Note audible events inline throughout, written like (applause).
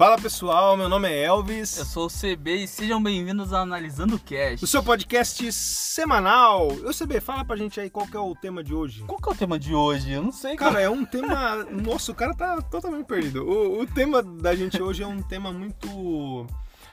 Fala pessoal, meu nome é Elvis. Eu sou o CB e sejam bem-vindos ao Analisando o Cast. O seu podcast semanal. Eu CB, fala pra gente aí qual que é o tema de hoje. Qual que é o tema de hoje? Eu não sei. Cara, é um tema. (laughs) Nossa, o cara tá totalmente perdido. O, o tema da gente hoje é um tema muito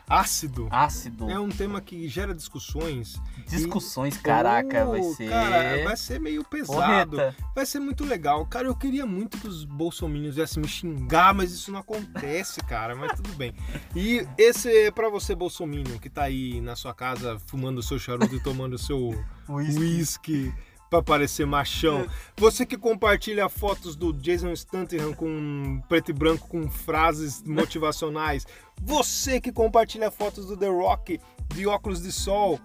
ácido. Ácido. É um tema que gera discussões. Discussões, E- caraca, Oh, vai ser. Cara, vai ser meio pesado. Vai ser muito legal. Cara, eu queria muito que os bolsominions viessem me xingar, mas isso não acontece, (laughs) cara. Mas tudo bem. E esse é pra você, bolsominion, que tá aí na sua casa fumando o seu charuto e tomando o seu Whisky. Pra parecer machão. Você que compartilha fotos do Jason Statham com preto e branco com frases motivacionais. Você que compartilha fotos do The Rock de óculos de sol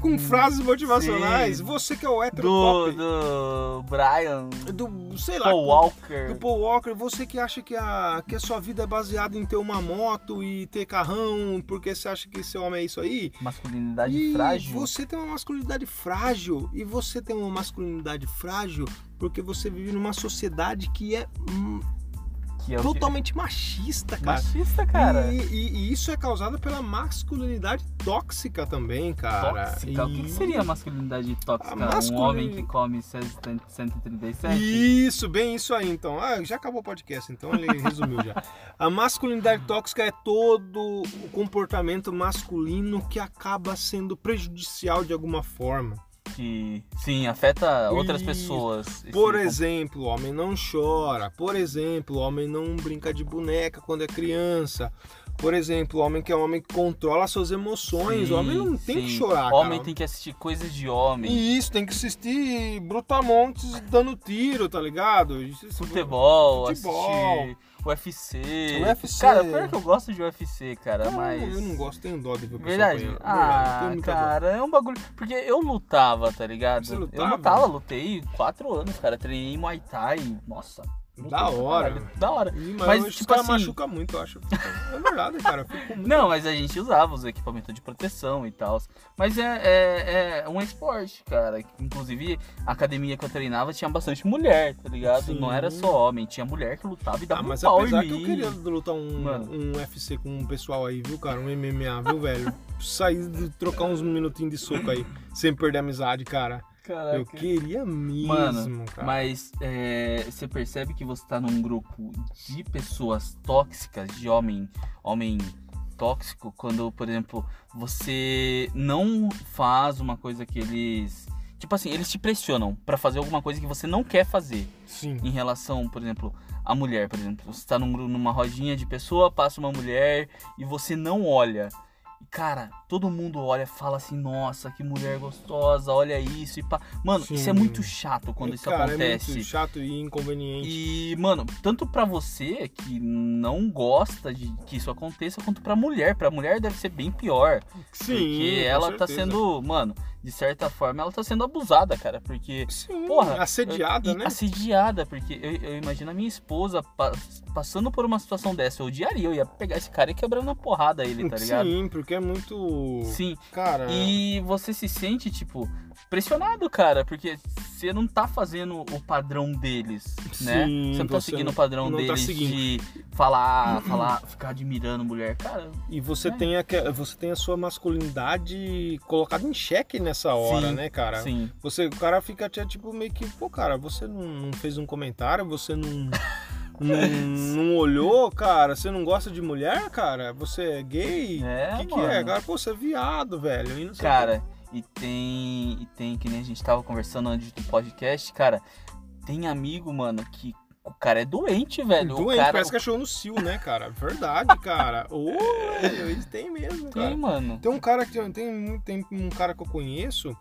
com frases motivacionais. sim. Você que é o hétero Do, pop. do Brian, Do, sei lá, Paul Walker. do Paul Walker, você que acha que a, que a sua vida é baseada em ter uma moto e ter carrão, porque você acha que ser homem é isso aí. Masculinidade E frágil. você tem uma masculinidade frágil. E você tem uma masculinidade frágil porque você vive numa sociedade que é Que é o que- totalmente machista, cara. Machista, cara. E, e- e isso é causado pela masculinidade tóxica também, cara. Tóxica. O que, E- seria masculinidade tóxica? A Um masculin- homem que come 137? Isso, bem isso aí então. Ah, já acabou o podcast, então ele (laughs) resumiu já. A masculinidade tóxica é todo o comportamento masculino que acaba sendo prejudicial de alguma forma. Que, sim, afeta outras Isso. pessoas. Por com- exemplo, o homem não chora. Por exemplo, o homem não brinca de boneca quando é criança. Por exemplo, o homem que é um homem que controla suas emoções. Sim, o homem não tem que sim. chorar, Homem cara. tem que assistir coisas de homem. E isso, tem que assistir Brutamontes dando tiro, tá ligado? Isso- Futebol, Futebol. assistir UFC. UFC. Cara, pior que eu gosto de UFC, cara, mas. Eu não gosto, tenho dó de ver Verdade? Ah, Verdade, eu dó. cara, é um bagulho. Porque eu lutava, tá ligado? Você Eu lutava? lutava, lutei quatro anos, cara. Treinei Muay Thai. Nossa. Da hora. caralho, Da hora. Mas, Mas, tipo assim- machucam muito, eu acho. É verdade, cara. muito- Não, mas a gente usava os equipamentos de proteção e tal. Mas é, é, é um esporte, cara. Inclusive, a academia que eu treinava tinha bastante mulher, tá ligado? Sim. Não era só homem, tinha mulher que lutava e dava Ah, mas um pau apesar em que eu mim. queria lutar um, Mano. um UFC com um pessoal aí, viu, cara? Um MMA, viu, velho? Sair trocar uns minutinhos de soco aí, sem perder a amizade, cara. Caraca. Eu queria mesmo, Mano, cara. Mas é, você percebe que você tá num grupo de pessoas tóxicas, de homem, homem tóxico, quando, por exemplo, você não faz uma coisa que eles. Tipo assim, eles te pressionam pra fazer alguma coisa que você não quer fazer. Sim. Em relação, por exemplo, a mulher, por exemplo. Você tá num, numa rodinha de pessoa, passa uma mulher e você não olha. E, Cara, todo mundo olha e fala assim, nossa, que mulher gostosa, olha isso e pá. Mano, isso Sim. é muito chato quando E, isso cara, É acontece. muito chato e inconveniente. E, mano, tanto pra você que não gosta de que isso aconteça, quanto pra mulher. Pra mulher deve ser bem pior. Sim, porque ela tá certeza. sendo, mano, de certa forma, ela tá sendo abusada, cara. Porque Sim, Porra, assediada, e né? Assediada, porque eu, eu imagino a minha esposa pa- passando por uma situação dessa. Eu odiaria, eu ia pegar esse cara e quebrando na porrada ele, tá ligado? Sim, porque é muito. Sim. Cara. E você se sente, tipo, pressionado, cara, porque você não tá fazendo o padrão deles, né? Sim, Você não tá você seguindo não- o padrão tá deles seguindo. de falar, falar, ficar admirando mulher. Cara, E você, É. tem a, você tem a sua masculinidade colocada em xeque nessa hora, Sim, né, cara? sim. Você, o cara fica tipo meio que, pô, cara, você não fez um comentário, você não, (laughs) não, não olhou, cara, você não gosta de mulher, cara? Você é gay? É, O que, que é? Cara, pô, você é viado, velho. E Cara, e tem, e tem, que nem a gente tava conversando antes do podcast, cara, tem amigo, mano, que o cara é doente, velho. Doente, cara, parece cachorro no cio, né, cara? Verdade, cara. (laughs) Ô, eles têm mesmo, cara. Tem, mano. Tem um cara que tem, tem um cara que eu conheço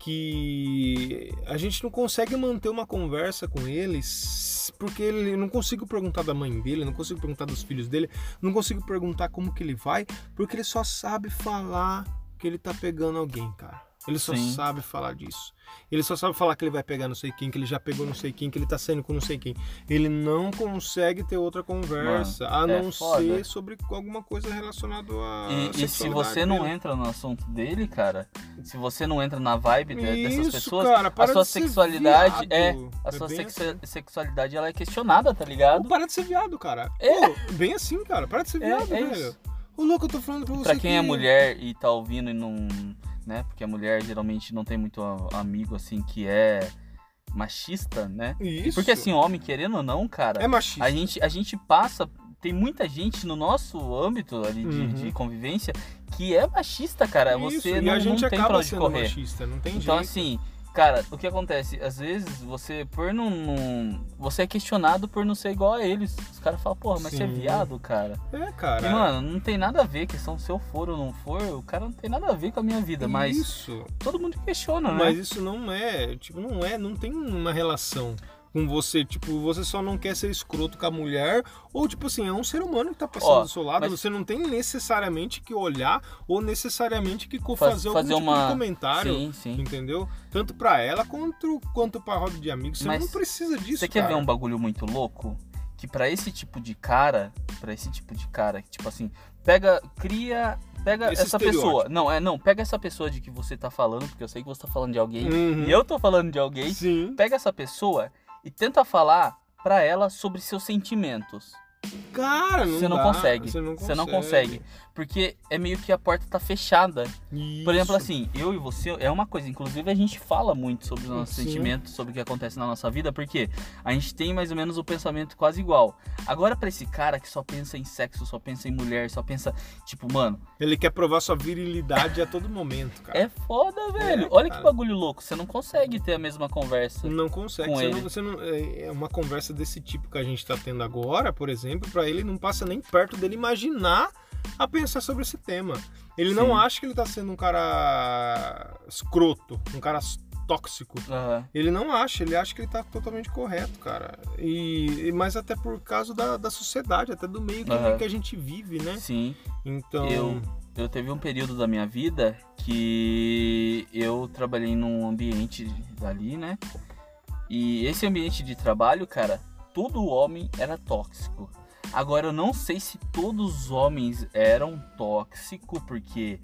que a gente não consegue manter uma conversa com eles porque ele não consigo perguntar da mãe dele, não consigo perguntar dos filhos dele, não consigo perguntar como que ele vai, porque ele só sabe falar que ele tá pegando alguém, cara. Ele só Sim. sabe falar disso. Ele só sabe falar que ele vai pegar não sei quem, que ele já pegou não sei quem, que ele tá saindo com não sei quem. Ele não consegue ter outra conversa, a é não foda. ser sobre alguma coisa relacionada a. E, e se você não entra no assunto dele, cara, se você não entra na vibe de- dessas Isso, pessoas, cara, a sua sexualidade é. A É sua sexu- assim. sexualidade ela é questionada, tá ligado? Ou para de ser viado, cara. É. Pô, bem assim, cara. Para de ser É, viado, é velho. Ô, louco, eu tô falando pra você. Pra quem que... é mulher e tá ouvindo e não. Né? Porque a mulher geralmente não tem muito amigo assim que é machista, né? Isso. Porque assim, homem, querendo ou não, cara, É machista. a gente, a gente passa. Tem muita gente no nosso âmbito ali de, Uhum. de convivência que é machista, cara. Isso, Você e não, a gente não tem pra acaba onde sendo correr. machista, não tem Então, jeito. assim, cara, o que acontece? Às vezes você, por não, não- Você é questionado por não ser igual a eles. Os caras falam, porra, mas você é Sim. viado, cara. É, cara. E, mano, não tem nada a ver, questão se eu for ou não for, o cara não tem nada a ver com a minha vida, mas Isso. todo mundo questiona, né? Mas isso não é, tipo, não é, não tem uma relação com você, tipo, você só não quer ser escroto com a mulher, ou tipo assim, é um ser humano que tá passando Ó, do seu lado, mas- você não tem necessariamente que olhar ou necessariamente que co- Faz- fazer algum fazer tipo uma- de comentário, Sim, sim. entendeu? Tanto pra ela quanto, quanto pra roda de amigos, você Mas não precisa disso, Você quer cara. ver um bagulho muito louco? Que pra esse tipo de cara, pra esse tipo de cara, que tipo assim, pega, cria, pega Esse essa pessoa. Não, é, não, pega essa pessoa de que você tá falando, porque eu sei que você tá falando de alguém, Uhum. e eu tô falando de alguém. Sim. Pega essa pessoa e tenta falar pra ela sobre seus sentimentos. Cara, não Você não dá, consegue. Você não Você não consegue. Porque é meio que a porta tá fechada. Por exemplo, Isso. assim, eu e você é uma coisa. Inclusive, a gente fala muito sobre os nossos Sim. sentimentos, sobre o que acontece na nossa vida, porque a gente tem mais ou menos o pensamento quase igual. Agora, pra esse cara que só pensa em sexo, só pensa em mulher, só pensa, tipo, mano, Ele quer provar sua virilidade a todo momento, cara. é foda, velho. É, Olha cara. que bagulho louco. Você não consegue ter a mesma conversa. Não consegue. com Você ele. não, você não- é é uma conversa desse tipo que a gente tá tendo agora, por exemplo, pra ele não passa nem perto dele imaginar a pensar sobre esse tema. Ele Sim. não acha que ele tá sendo um cara escroto, um cara tóxico. Aham. Ele não acha, ele acha que ele tá totalmente correto, cara. E, mas até por causa da, da sociedade, até do meio que, Aham. que a gente vive, né? Sim. Então. Eu, eu teve um período da minha vida que eu trabalhei num ambiente ali, né? E esse ambiente de trabalho, cara, todo homem era tóxico. Agora eu não sei se todos os homens eram tóxicos, porque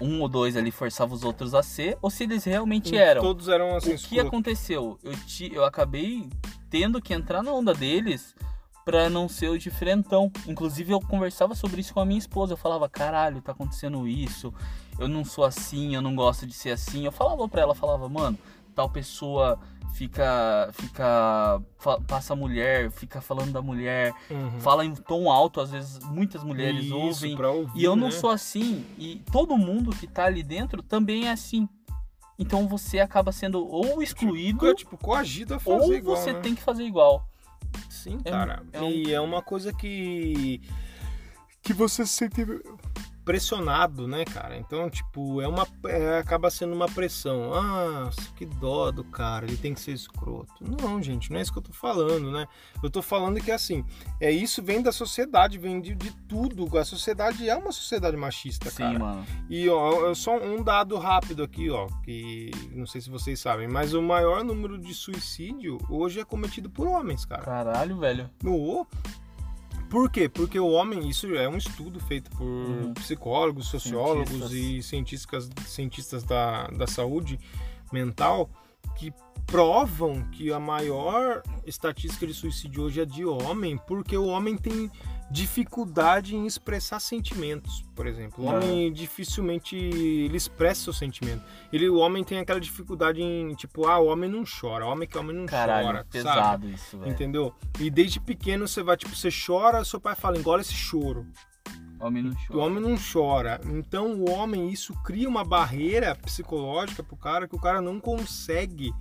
um ou dois ali forçavam os outros a ser, ou se eles realmente eram. Todos eram assim, O que aconteceu? Eu, ti, eu acabei tendo que entrar na onda deles pra não ser o diferentão. Inclusive, eu conversava sobre isso com a minha esposa. Eu falava, caralho, tá acontecendo isso. Eu não sou assim, eu não gosto de ser assim. Eu falava pra ela, falava, mano, tal pessoa fica. fica. passa a mulher, fica falando da mulher, Uhum. fala em tom alto, às vezes muitas mulheres Isso, ouvem. ouvir, E eu não né? sou assim, e todo mundo que tá ali dentro também é assim. Então você acaba sendo ou excluído, Fica, tipo, coagido a fazer ou igual, você né? tem que fazer igual. Sim, É- cara. é um- E é uma coisa que. que você se sente pressionado, né, cara? Então, tipo, é uma. é- acaba sendo uma pressão. Ah, que dó do cara, ele tem que ser escroto. Não, gente, não é isso que eu tô falando, né? Eu tô falando que assim, é isso vem da sociedade, vem de, de tudo. A sociedade é uma sociedade machista, Sim, cara. mano. E ó, só um dado rápido aqui, ó, que não sei se vocês sabem, mas o maior número de suicídio hoje é cometido por homens, cara. Caralho, velho. No, por quê? Porque o homem, isso é um estudo feito por Uhum. psicólogos, sociólogos Cientistas. e cientistas, cientistas da, da saúde mental que provam que a maior estatística de suicídio hoje é de homem, porque o homem tem dificuldade em expressar sentimentos, por exemplo. O Ah. homem dificilmente ele expressa seu sentimento. Ele, o homem tem aquela dificuldade em, tipo, ah, o homem não chora, o homem que o homem não Caralho, chora, sabe? pesado isso, velho. Entendeu? E desde pequeno você vai, tipo, você chora, seu pai fala, engole esse choro. Homem não O chora. homem não chora. Então o homem, isso cria uma barreira psicológica pro cara que o cara não consegue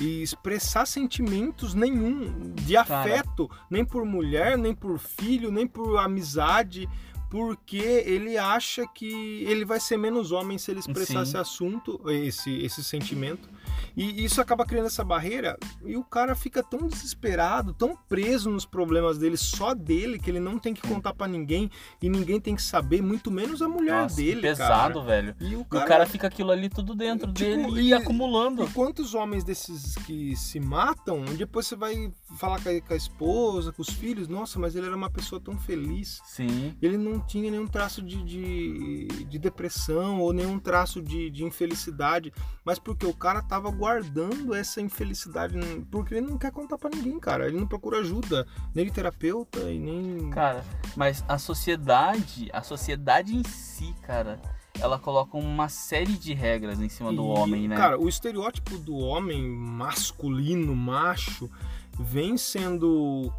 expressar sentimentos nenhum de Cara. afeto, nem por mulher, nem por filho, nem por amizade, porque ele acha que ele vai ser menos homem se ele expressar Sim. esse assunto, esse, esse sentimento. E isso acaba criando essa barreira e o cara fica tão desesperado, tão preso nos problemas dele, só dele, que ele não tem que contar para ninguém e ninguém tem que saber, muito menos a mulher Nossa, dele, pesado, cara. velho. E o E o cara, cara fica aquilo ali tudo dentro Tipo, dele e, e- acumulando. E quantos homens desses que se matam, depois você vai falar com a, com a esposa, com os filhos, nossa, mas ele era uma pessoa tão feliz. Sim. Ele não tinha nenhum traço de, de, de depressão ou nenhum traço de, de infelicidade, mas porque o cara tava guardando essa infelicidade, porque ele não quer contar pra ninguém, cara. Ele não procura ajuda, nem terapeuta e nem. Cara, mas a sociedade, a sociedade em si, cara, ela coloca uma série de regras em cima do E, homem, né? Cara, o estereótipo do homem masculino, macho, vem sendo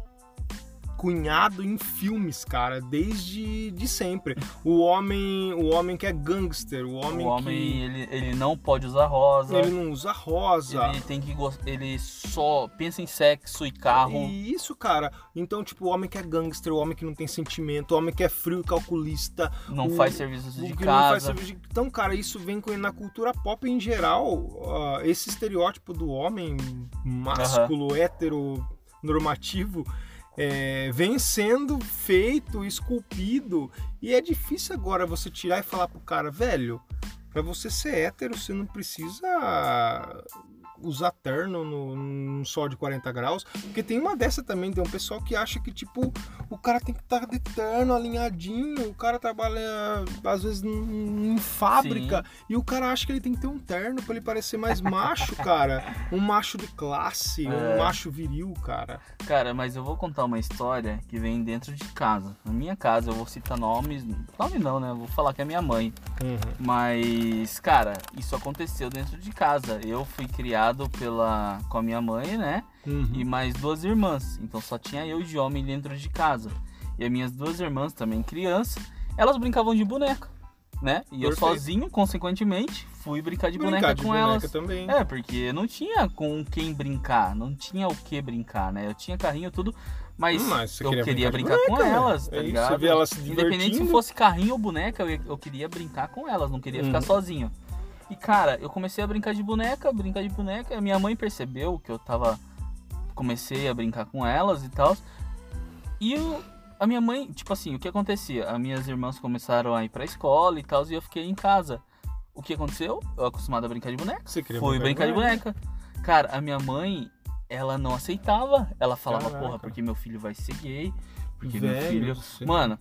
cunhado em filmes, cara, desde de sempre. O homem, o homem que é gangster, o homem, o homem, ele, ele não pode usar rosa. que ele não usa rosa. Ele tem que ele só pensa em sexo e carro. E isso, cara. Então, tipo, o homem que é gangster, o homem que não tem sentimento, o homem que é frio e calculista, não o- faz serviços o de que não faz casa. serviço de- Então, cara, isso vem na cultura pop em geral. ah, esse estereótipo do homem másculo, hétero, normativo, é, vem sendo feito, esculpido. E é difícil agora você tirar e falar pro cara, velho, pra você ser hétero, você não precisa usar terno no, num sol de 40 graus. Porque tem uma dessa também, tem um pessoal que acha que, tipo, o cara tem que estar de terno, alinhadinho, o cara trabalha, às vezes, em, em fábrica, e o cara acha que ele tem que ter um terno pra ele parecer mais macho, (laughs) cara. Um macho de classe, um É. macho viril, cara. Cara, mas eu vou contar uma história que vem dentro de casa. Na minha casa, eu vou citar nomes. Nome não, né? Eu vou falar que é minha mãe. Mas, cara, isso aconteceu dentro de casa. Eu fui criado pela com a minha mãe, né? Uhum. E mais duas irmãs. Então só tinha eu de homem dentro de casa. E as minhas duas irmãs, também crianças, elas brincavam de boneca, né? E eu Perfeito. sozinho, consequentemente, fui brincar de boneca Brincar de com boneca elas. também. É, porque não tinha com quem brincar, não tinha o que brincar, né? Eu tinha carrinho tudo, mas, Hum, mas eu queria queria, brincar brincar, com boneca, elas, né? tá É isso, ligado? você vê elas se Independente se fosse carrinho ou boneca, eu, eu queria brincar com elas, não queria ficar Uhum. sozinho. E cara, eu comecei a brincar de boneca, brincar de boneca, e a minha mãe percebeu que eu tava. Comecei a brincar com elas e tal. E eu, a minha mãe, tipo assim, o que acontecia? As minhas irmãs começaram a ir pra escola e tal, e eu fiquei em casa. O que aconteceu? Eu acostumado a brincar de boneca. Você queria Fui brincar de boneca. Cara, a minha mãe, ela não aceitava. Ela falava, Caraca. porra, porque meu filho vai ser gay. Porque Velho meu filho. Mano,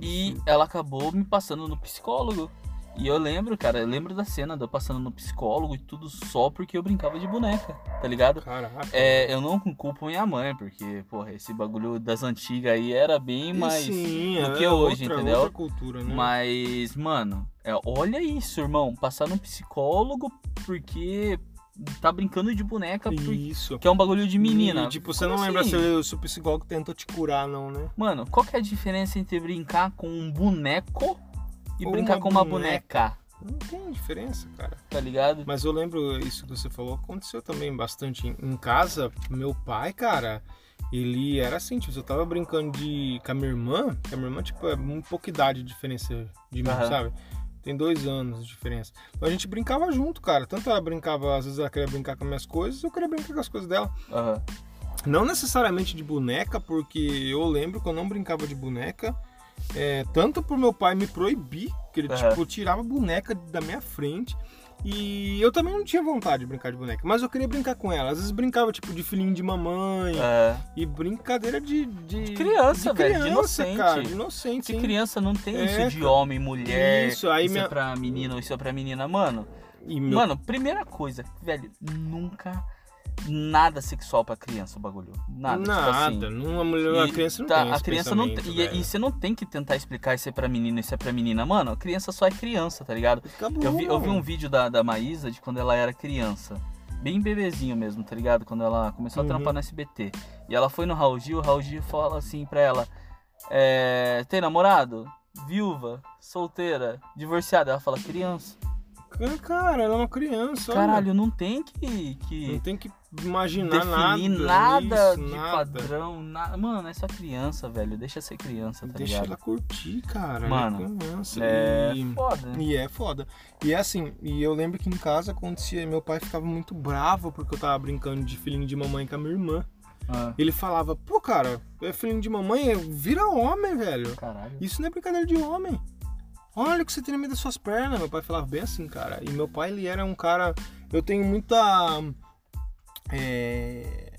e ela acabou me passando no psicólogo. E eu lembro, cara, eu lembro da cena de eu passando no psicólogo e tudo só porque eu brincava de boneca, tá ligado? Caraca. É, eu não culpo minha mãe, porque, porra, esse bagulho das antigas aí era bem mais sim, do é que hoje, outra, entendeu? outra cultura, né? Mas, mano, é, olha isso, irmão. Passar no psicólogo porque tá brincando de boneca Isso. que é um bagulho de menina. E, tipo, você Como não lembra assim? se, se o psicólogo tentou te curar, não, né? Mano, qual que é a diferença entre brincar com um boneco e Ou brincar uma com uma boneca. boneca? Não tem diferença, cara. Tá ligado? Mas eu lembro isso que você falou, aconteceu também bastante em, casa. Meu pai, cara, ele era assim, tipo, eu tava brincando de com a minha irmã, que a minha irmã, tipo, é um pouca idade de diferença de mim, Aham. sabe? Tem dois anos de diferença. Então a gente brincava junto, cara. Tanto ela brincava, às vezes ela queria brincar com minhas coisas, eu queria brincar com as coisas dela. Aham. Não necessariamente de boneca, porque eu lembro que eu não brincava de boneca. É, tanto por meu pai me proibir, que ele Aham. tipo, tirava a boneca da minha frente. E eu também não tinha vontade de brincar de boneca, mas eu queria brincar com ela. Às vezes brincava tipo de filhinho de mamãe É. e brincadeira de, de, De criança, de velho, de criança, inocente. cara, de inocente. Sim. criança não tem É, isso de homem, mulher. Isso, aí isso minha- é pra menino, isso é pra menina. Mano, E meu mano, primeira coisa, velho, nunca nada sexual pra criança o bagulho. Nada. tipo assim. nada, uma mulher, uma criança não tá, tem a esse criança não tem, e, velho. e você não tem que tentar explicar isso é pra menino, isso é pra menina. Mano, a criança só é criança, tá ligado? Acabou, Eu vi, eu vi um vídeo da, da Maísa de quando ela era criança. Bem bebezinho mesmo, tá ligado? Quando ela começou a Uhum. trampar no SBT. E ela foi no Raul Gil, o Raul Gil fala assim pra ela: é, Tem namorado? Viúva? Solteira? Divorciada? Ela fala: Criança. Cara, ela é uma criança. olha. Caralho, não tem que. que... Não tem que imaginar definir nada. nada, isso, de nada. padrão, nada. Mano, é só criança, velho. Deixa ser criança, tá Deixa ligado? ela curtir, cara. Mano, ela é. É e... foda. E é foda. E é assim, e eu lembro que em casa acontecia, meu pai ficava muito bravo porque eu tava brincando de filhinho de mamãe com a minha irmã. Ah, Ele falava, pô, cara, é filhinho de mamãe, vira homem, velho. caralho. Isso não é brincadeira de homem. Olha o que você tem no meio das suas pernas. Meu pai falava bem assim, cara. E meu pai, ele era um cara. Eu tenho muita. É,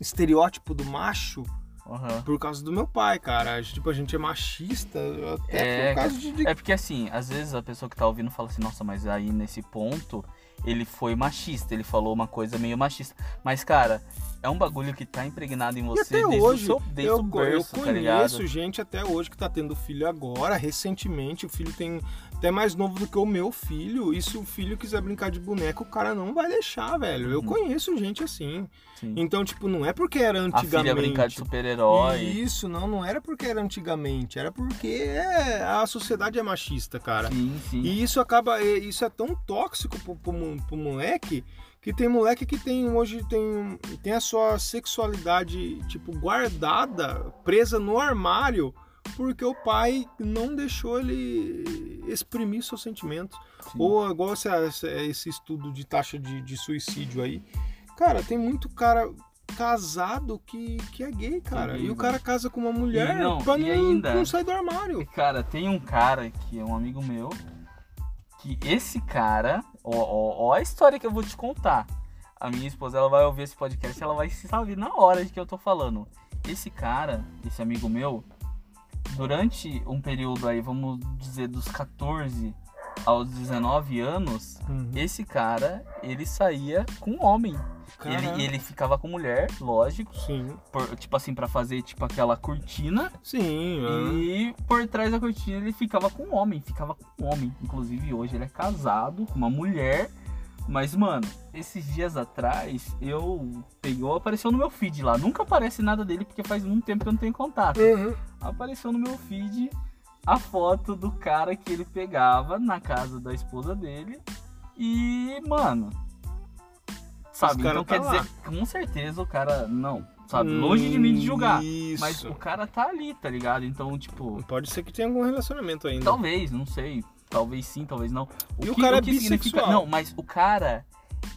estereótipo do macho Aham. por causa do meu pai, cara. Tipo, a gente é machista até É, por causa de. É porque assim, às vezes a pessoa que tá ouvindo fala assim, nossa, mas aí nesse ponto ele foi machista, ele falou uma coisa meio machista. Mas, cara, é um bagulho que tá impregnado em você até desde hoje, o seu desde eu, o berço, eu tá conheço gente até hoje que tá tendo filho agora, recentemente. O filho tem até mais novo do que o meu filho. E se o filho quiser brincar de boneco, o cara não vai deixar, velho. Eu Uhum. conheço gente assim. Sim. Então, tipo, não é porque era A antigamente. filha brincar de super-herói. Isso, não, não era porque era antigamente, era porque é, a sociedade é machista, cara. Sim, sim. E isso acaba, isso é tão tóxico pro, pro, pro moleque que tem moleque que tem hoje tem, tem a sua sexualidade tipo guardada, presa no armário, porque o pai não deixou ele exprimir seus sentimentos. sim. Ou igual esse, esse estudo de taxa de, de suicídio aí. Cara, tem muito cara casado que, que é gay, cara. gay, e o cara casa com uma mulher E não, pra não, ainda- não sair do armário. Cara, tem um cara que é um amigo meu. Que esse cara. Ó, ó, ó a história que eu vou te contar. A minha esposa ela vai ouvir esse podcast ela vai se saber na hora de que eu tô falando. Esse cara, esse amigo meu, durante um período aí, vamos dizer, dos 14 aos 19 anos, Uhum. esse cara, ele saía com homem. Ele, ele ficava com mulher, lógico. Sim, por- tipo assim, pra fazer tipo aquela cortina. sim. ah. E por trás da cortina ele ficava com um homem, ficava com homem. Inclusive hoje ele é casado com uma mulher. Mas, mano, esses dias atrás eu pegou, apareceu no meu feed lá. Nunca aparece nada dele porque faz muito tempo que eu não tenho contato. Uhum. Apareceu no meu feed a foto do cara que ele pegava na casa da esposa dele. E, mano. Sabe, cara então tá quer lá. dizer, com certeza o cara. Não, sabe, longe de mim de julgar. Isso. Mas o cara tá ali, tá ligado? Então, tipo, Pode ser que tenha algum relacionamento ainda. talvez, não sei. Talvez sim, talvez não. E o cara é significa- bissexual. Não, mas o cara,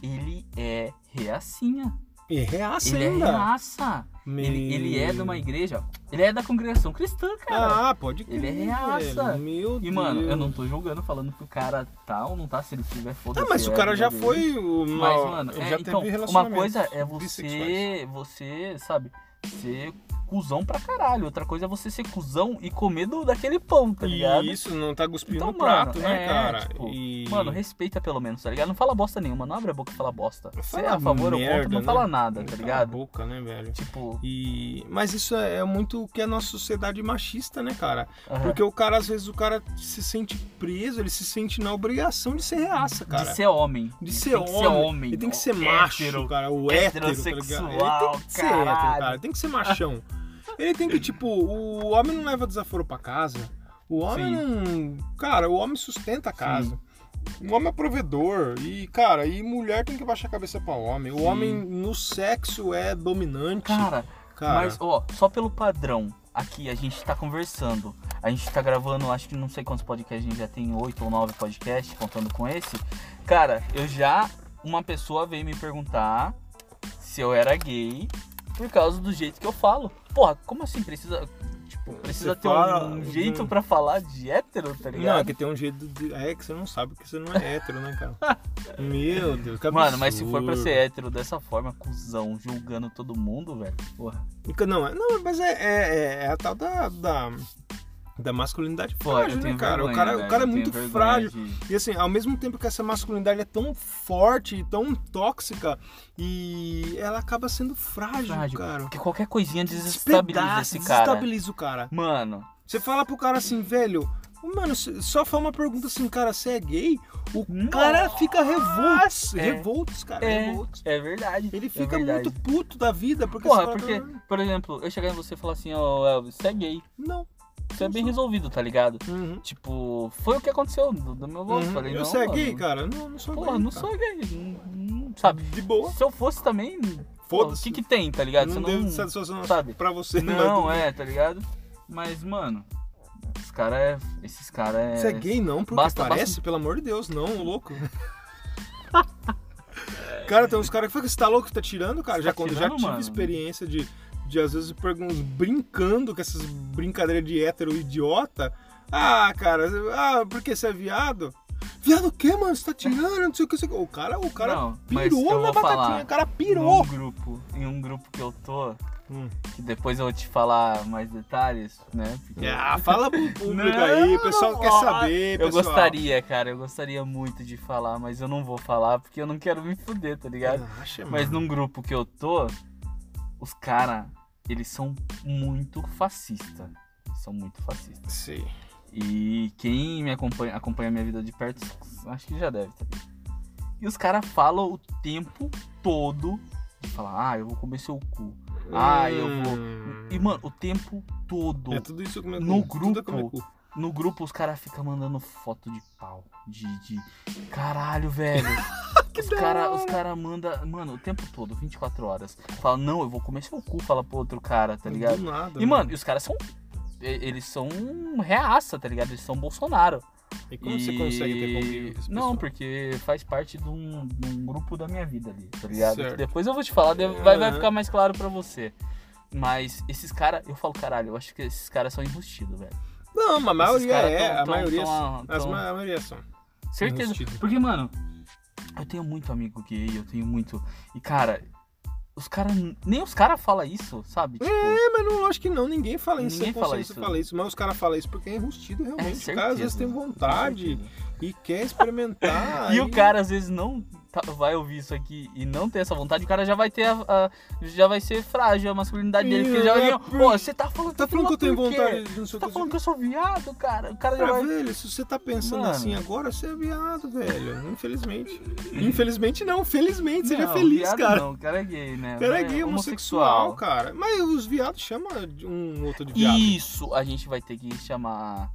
ele é reacinha. E reaça Ele é ainda. reaça. Meu- Ele, ele é de uma igreja. Ele é da congregação cristã, cara. Ah, pode crer. Ele é reaça. velho. Meu e, mano, Deus. eu não tô julgando falando que o cara tá ou não tá, se ele tiver foda Ah, mas o cara já foi. o- Mas, mano, é, já então, uma coisa é você, você, sabe, ser cuzão pra caralho. Outra coisa é você ser cuzão e comer do, daquele pão, tá ligado? E isso, não tá cuspindo Então, no prato, mano, né, é, cara? tipo, E- Mano, respeita pelo menos, tá ligado? Não fala bosta nenhuma, não abre a boca e fala bosta. Você é Fala a favor ou contra, não né? fala nada, tá Cala a ligado? boca, né, velho? Tipo, E... Mas isso é é muito o que é a nossa sociedade machista, né, cara? aham. Porque o cara, às vezes, o cara se sente preso, ele se sente na obrigação de ser reaça, cara. de ser homem. De ser homem. ser homem. Ele tem que ser hétero. macho, cara. O hétero, tá ligado? Ele tem que ser hétero, cara. Ele tem que ser machão. Ele tem que, tipo, o homem não leva desaforo pra casa. O homem não. Cara, o homem sustenta a casa. O homem é provedor. E, cara, e mulher tem que baixar a cabeça pra homem. O Sim. homem no sexo é dominante. Cara, cara. mas, ó, só pelo padrão, aqui a gente tá conversando. A gente tá gravando, acho que não sei quantos podcasts, a gente já tem oito ou nove podcasts, contando com esse. Cara, eu já. Uma pessoa veio me perguntar se eu era gay por causa do jeito que eu falo. Porra, como assim? Precisa. Tipo, precisa Você ter fala um jeito pra falar de hétero, tá Não, é ligado? que tem um jeito de. É que você não sabe que você não é hétero, né, cara? (laughs) Meu Deus, que Mano, mas se for pra ser hétero dessa forma, cuzão, julgando todo mundo, velho. Porra. Não, é- não mas é, é, é a tal da, da, da masculinidade frágil, né, cara? vergonha, o cara, velho, o cara é muito frágil. de- E assim, ao mesmo tempo que essa masculinidade é tão forte e tão tóxica, e ela acaba sendo frágil, Frágil. cara. Porque qualquer coisinha desestabiliza Despedaça, esse cara. desestabiliza o cara. Mano, Você fala pro cara assim, velho, mano, só fala uma pergunta assim, cara, você é gay? O Nossa, cara fica revoltos, é. revoltos, cara, é, revoltos. é verdade. Ele é fica verdade. muito puto da vida, porque Porra, você fala, porque, por exemplo, eu chegar em você e falar assim, ó, Elvis, você é gay. Não. Isso é bem resolvido, tá ligado? Uhum. Tipo, foi o que aconteceu do, do meu avô. Uhum. Falei, eu não, você é mano, gay, cara? Não, não sou Pô, gay. não cara. sou gay. não- não- sabe? De boa. Se eu fosse também, pô, o Foda-se. que que tem, tá ligado? Não Você deu não, satisfação sabe? pra você. Não, mas- é, tá ligado? Mas, mano, esses caras é. Esses caras é. Você é gay não, porque Basta- parece, basta- pelo amor de Deus, não, louco. (laughs) cara, tem uns caras que falam que você tá louco, tá tirando, cara. Você Já, tá quando, já tirando, tive mano? experiência de, de, às vezes, pergun- brincando com essas brincadeiras de hétero idiota. Ah, cara, ah, porque você é viado? Viado o quê, mano? Você tá tirando? Não sei o que. o cara, o cara Não, pirou eu na batatinha. O cara pirou. Num grupo, em um grupo que eu tô, Hum. que depois eu vou te falar mais detalhes, né? Porque Ah, fala pro (laughs) público Não, aí, o pessoal não quer vou. saber, eu pessoal. gostaria, cara, eu gostaria muito de falar, mas eu não vou falar porque eu não quero me fuder, tá ligado? Acha, Mas mano. num grupo que eu tô, os caras, eles são muito fascistas. São muito fascistas. Sei. E quem me acompanha, acompanha minha vida de perto, acho que já deve, tá? E os caras falam o tempo todo de falar, ah, eu vou comer seu cu. Ah, eu vou. Hum. E, mano, o tempo todo. É tudo isso comer No cu, tudo é grupo. comer cu. No grupo os caras ficam mandando foto de pau. De. de... Caralho, velho. (laughs) os caras os cara mandam. Mano, o tempo todo, 24 horas. Fala, não, eu vou comer seu cu, fala pro outro cara, tá ligado? Do nada, E, mano, e os caras são. e- Eles são reaça, tá ligado? Eles são Bolsonaro. E como você consegue ter convívio com esse Não, porque faz parte de um, de um grupo da minha vida ali, tá ligado? Certo. Depois eu vou te falar, vai, vai ficar mais claro pra você. Mas esses caras, eu falo, caralho, eu acho que esses caras são enrustidos, velho. Não, mas a maioria é, tão- a tão- maioria tão- são. As ma- a maioria são. Certeza. Porque, mano, eu tenho muito amigo gay, eu tenho muito. E, cara, os caras. Nem os caras falam isso, sabe? Tipo, É, mas não, acho que não, ninguém fala isso. Ninguém fala isso. fala isso. Mas os caras falam isso porque é enrustido é realmente. os certeza, caras às vezes têm vontade e quer experimentar. (laughs) E o cara às vezes não tá- vai ouvir isso aqui e não ter essa vontade, o cara já vai ter a, a- já vai ser frágil a masculinidade dele, porque já vai É, vir, pô, você tá falando Tá que falando que eu tenho vontade de não sei Você tá que. falando que eu sou viado, cara. O cara já vai velho, se você tá pensando Mano. assim agora, você é viado, velho. Infelizmente. Infelizmente não, felizmente, seja Não, feliz, cara. Não, o cara é gay, né? O cara é Mas gay, homossexual, cara. Mas os viados chamam um outro de viado. Isso, a gente vai ter que chamar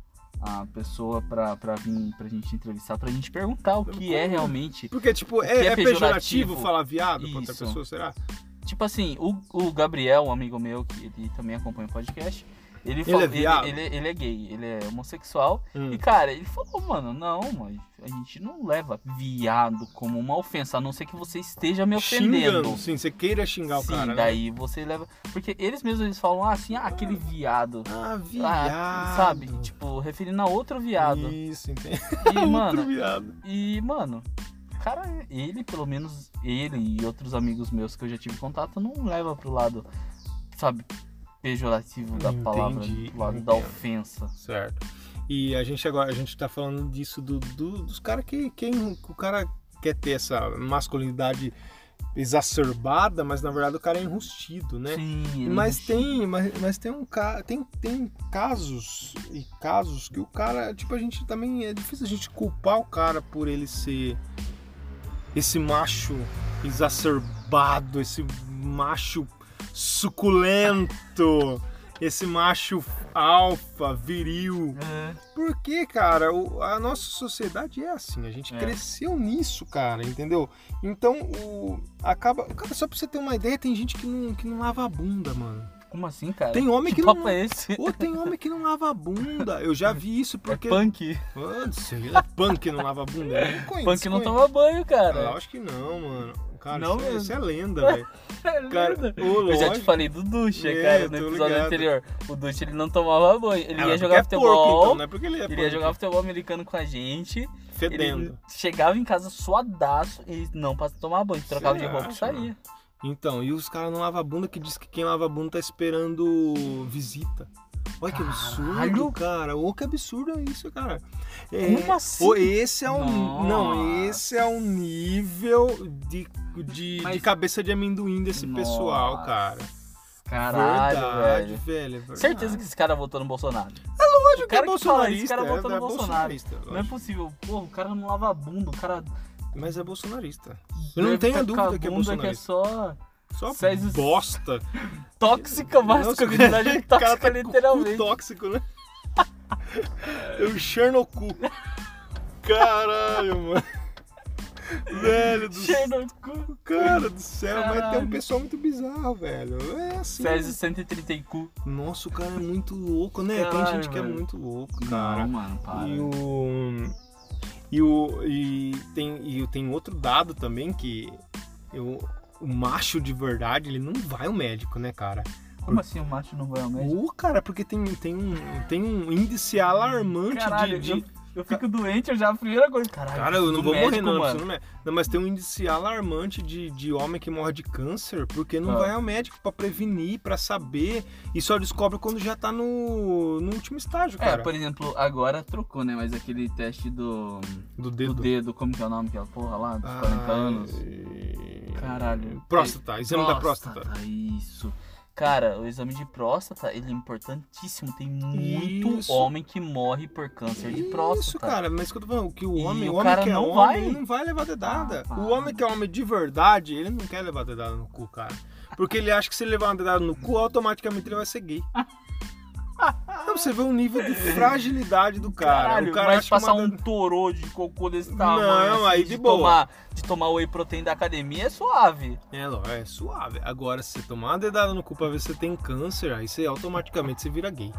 a pessoa pra, pra vir pra gente entrevistar, pra gente perguntar o que é realmente. Porque, tipo, é, é é pejorativo pejorativo. falar viado pra outra pessoa, será? Tipo assim, o, o Gabriel, um amigo meu, que ele também acompanha o podcast, ele, Ele fala- é viado? Ele, ele, ele é gay, ele é homossexual. Hum. E, cara, ele falou, mano, não, mas a gente não leva viado como uma ofensa, a não ser que você esteja me ofendendo. Xingando, sim, você queira xingar o Sim, cara. né? daí você leva. Porque eles mesmos eles falam ah, assim, ah, aquele viado. Ah, Ah, viado. sabe? Tipo, referindo a outro viado. Isso, entende? E, (laughs) Outro mano, viado. e, mano, cara, ele, pelo menos, ele e outros amigos meus que eu já tive contato, não leva pro lado, sabe, pejorativo da Entendi, palavra, pro lado da entendo. ofensa. Certo. E a gente agora, a gente tá falando disso do, do- dos caras que quem o cara quer ter essa masculinidade exacerbada, mas na verdade o cara é enrustido, né? Sim, ele Mas vestiu- tem, mas, mas tem um tem, tem casos e casos que o cara, tipo, a gente também é difícil a gente culpar o cara por ele ser esse macho exacerbado, esse macho suculento, esse macho alfa, viril. É. Porque, cara, a nossa sociedade é assim, a gente É. cresceu nisso, cara, entendeu? Então, o acaba, cara, só pra você ter uma ideia, tem gente que não, que não lava a bunda, mano. Como assim, cara? Tem homem que papo não- é esse? Ou tem homem que não lava a bunda. Eu já vi isso É porque punk. Ah, sei lá, punk que não lava a bunda. Eu não conheço, Punk não conheço. toma banho, Cara, cara. acho que não, mano. Cara, Não isso, é, isso é lenda, (laughs) velho. Cara, ô, Eu já te falei do Ducha, É, cara, no episódio ligado. anterior. O Ducha ele não tomava banho. Ele Ah, ia jogar é futebol. porco, então, não é porque ele é Ele ia jogar futebol americano com a gente. Fedendo. Chegava em casa suadaço e não pra tomar banho. Trocava Você de roupa e saía. Então, e os caras não lavam a bunda que diz que quem lava a bunda tá esperando visita. Olha que absurdo, cara. Ô, que absurdo é isso, cara. É, Como assim? esse é um. Nossa. Não, esse é um nível de, de, Mas- de cabeça de amendoim desse pessoal, Nossa. cara. Caralho, verdade, velho. velho. é verdade. Certeza que esse cara votou no Bolsonaro. Lógico o cara que é que fala isso, bolsonarista. esse cara é, votou no é Bolsonaro. bolsonarista, Não é possível. Pô, o cara não lava a bunda, o cara. Mas é bolsonarista. Eu não tenho tá dúvida que é bunda que é bolsonarista. só Só César- bosta. tóxica, masculinidade Nossa, (laughs) o cara tóxica, tá cu literalmente. tóxico, né? É o Chernoku. Caralho, mano. Velho do céu. Chernobyl. Cara do céu, mas tem um Caralho. pessoal muito bizarro, velho. É assim. Césio 130 cu. Nossa, o cara é muito louco, né? tem Caralho, gente que é velho. muito louco, cara. Não, mano, para. E o. E o. E tem, e tem outro dado também que eu, o macho de verdade, ele não vai ao médico, né, cara? Como assim o macho não vai ao médico? Ô, cara, porque tem, tem, um, tem um índice alarmante Caralho, de. de- eu, eu fico doente, eu já a primeira coisa. Caralho, Cara, eu não vou morrer, médico, não, mano. não, é. não, mas tem um índice alarmante de, de homem que morre de câncer porque não Ah. vai ao médico pra prevenir, pra saber, e só descobre quando já tá no, no último estágio, É, cara. por exemplo, agora trocou, né? Mas aquele teste do, Do do dedo. dedo, como que é o nome daquela porra lá, dos Ah, 40 anos. e- Caralho. Próstata, exame da próstata. Isso. Cara, o exame de próstata, ele é importantíssimo. Tem muito Isso. homem que morre por câncer de próstata. Isso, cara, mas que eu tô falando, que o homem, o o homem que é não homem, vai. não vai levar dedada. Ah, o homem que é homem de verdade, ele não quer levar dedada no cu, cara. Porque ele acha que se ele levar uma dedada no cu, automaticamente ele vai ser gay. (laughs) Não, você vê o nível de fragilidade do cara. Caralho, o cara mas que passar uma um torô de cocô desse tamanho. Não, assim, aí de de boa. Tomar, de tomar whey protein da academia é suave. É, não, é suave. Agora, se você tomar uma dedada no cu pra ver se você tem câncer, aí você automaticamente você vira gay.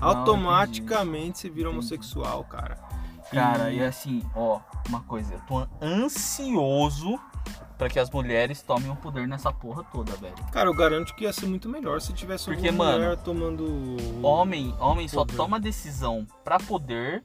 Não, automaticamente você vira homossexual, cara. Cara, E- e assim, ó, uma coisa, eu tô ansioso pra que as mulheres tomem o poder nessa porra toda, velho. Cara, eu garanto que ia ser muito melhor se tivesse Porque, uma mano, mulher tomando. Homem, homem só Poder. toma decisão pra poder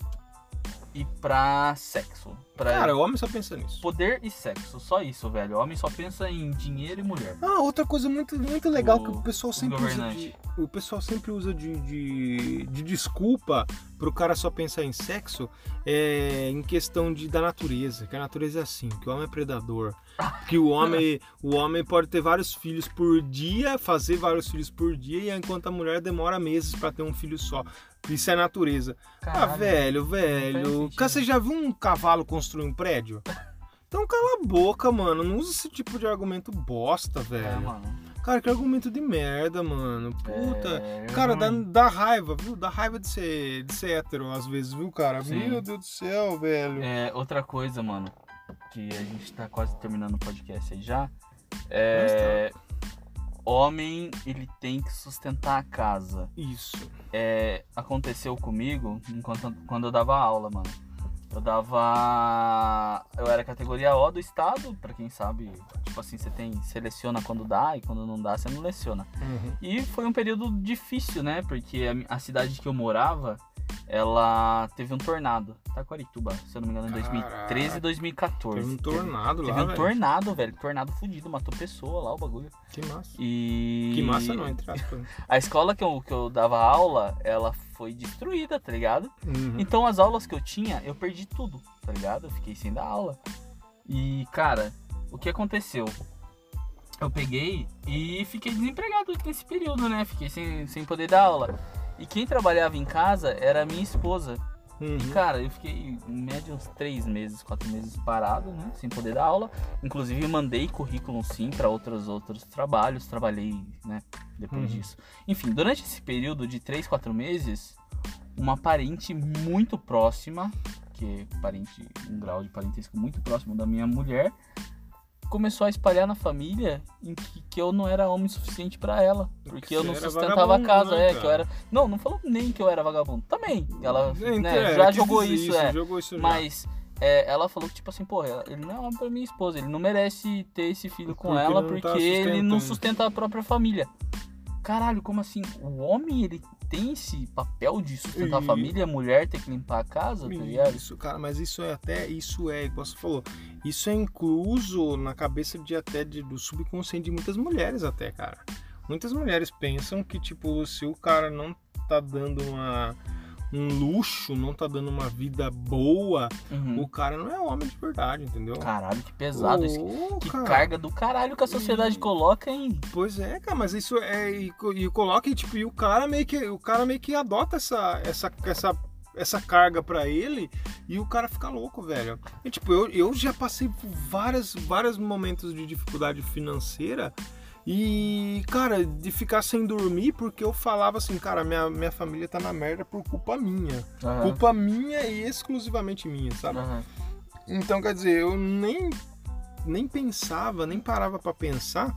e pra sexo. Pra Cara, o homem só pensa nisso. poder e sexo, só isso, velho. Homem só pensa em dinheiro e mulher. Ah, outra coisa muito, muito legal O- que o pessoal o sempre usa governante. de, o pessoal sempre usa de, de, de desculpa pro cara só pensar em sexo é em questão de, da natureza, que a natureza é assim, que o homem é predador, (laughs) que o homem, o homem pode ter vários filhos por dia, fazer vários filhos por dia, e enquanto a mulher demora meses pra ter um filho só. Isso é natureza. ah, Caralho. velho, faz velho. sentido. Cara, você já viu um cavalo construir um prédio? Então cala a boca, mano. Não usa esse tipo de argumento bosta, É, velho. mano. Cara, que argumento de merda, mano. Puta. É, Cara, dá, ruim. dá raiva, viu? Dá raiva de ser, de ser hétero às vezes, viu, cara? Sim. Meu Deus do céu, velho. É, outra coisa, mano, que a gente tá quase terminando o podcast aí já. É. Homem, ele tem que sustentar a casa. Isso. É, aconteceu comigo enquanto, quando eu dava aula, mano. Eu dava. Eu era categoria O do estado, pra quem sabe. Tipo assim, você tem. Seleciona quando dá e quando não dá, você não leciona. Uhum. E foi um período difícil, né? Porque a, a cidade que eu morava, ela teve um tornado. Taquarituba, se eu não me engano, em 2013 e Caraca. 2014. Teve um tornado Teve lá, um velho. tornado, velho. Tornado fudido, matou pessoa lá, o bagulho. Que massa. E. Que massa não, entre aspas. (laughs) A escola que eu, que eu dava aula, ela foi destruída, tá ligado? Uhum. Então as aulas que eu tinha, eu perdi tudo, tá ligado? Eu fiquei sem dar aula. E, cara, o que aconteceu? Eu peguei e fiquei desempregado nesse período, né? Fiquei sem, sem poder dar aula. E quem trabalhava em casa era a minha esposa. Uhum. E, cara, eu fiquei em média uns três meses, quatro meses parado, né? Sem poder dar aula. Inclusive, mandei currículo sim para outros outros trabalhos. Trabalhei, né? Depois Uhum. disso. Enfim, durante esse período de três, quatro meses, uma parente muito próxima, que é parente, um grau de parentesco muito próximo da minha mulher, começou a espalhar na família em que, que eu não era homem suficiente para ela. Porque eu você não sustentava a casa, né, é, que eu era. Não, não falou nem que eu era vagabundo. Também. Ela Gente, né, é, já quis jogou dizer isso, é. Jogou isso. Mas é, ela falou que, tipo assim, porra, ele não é homem pra minha esposa, ele não merece ter esse filho com Porque ela ele não tá porque ele não sustenta a própria família. Caralho, como assim? O homem, ele tem esse papel de sustentar a E- família, a mulher tem que limpar a casa, tá ligado? Isso, cara, mas isso é até, isso é, igual você falou, isso é incluso na cabeça de até de, do subconsciente de muitas mulheres até, cara. Muitas mulheres pensam que, tipo, se o cara não tá dando uma, um luxo, não tá dando uma vida boa, Uhum. o cara não é homem de verdade, entendeu? Caralho, que pesado isso. Ô, Que cara, carga do caralho que a sociedade E- coloca em. Pois é, cara, mas isso é. E, e coloca, e, tipo, e o cara meio que. O cara meio que adota essa, essa, essa, essa carga pra ele e o cara fica louco, velho. E tipo, eu, eu já passei por várias, vários momentos de dificuldade financeira E, cara, de ficar sem dormir porque eu falava assim, cara, minha, minha família tá na merda por culpa minha. Aham. Culpa minha e exclusivamente minha, sabe? Aham. Então, quer dizer, eu nem, nem pensava, nem parava pra pensar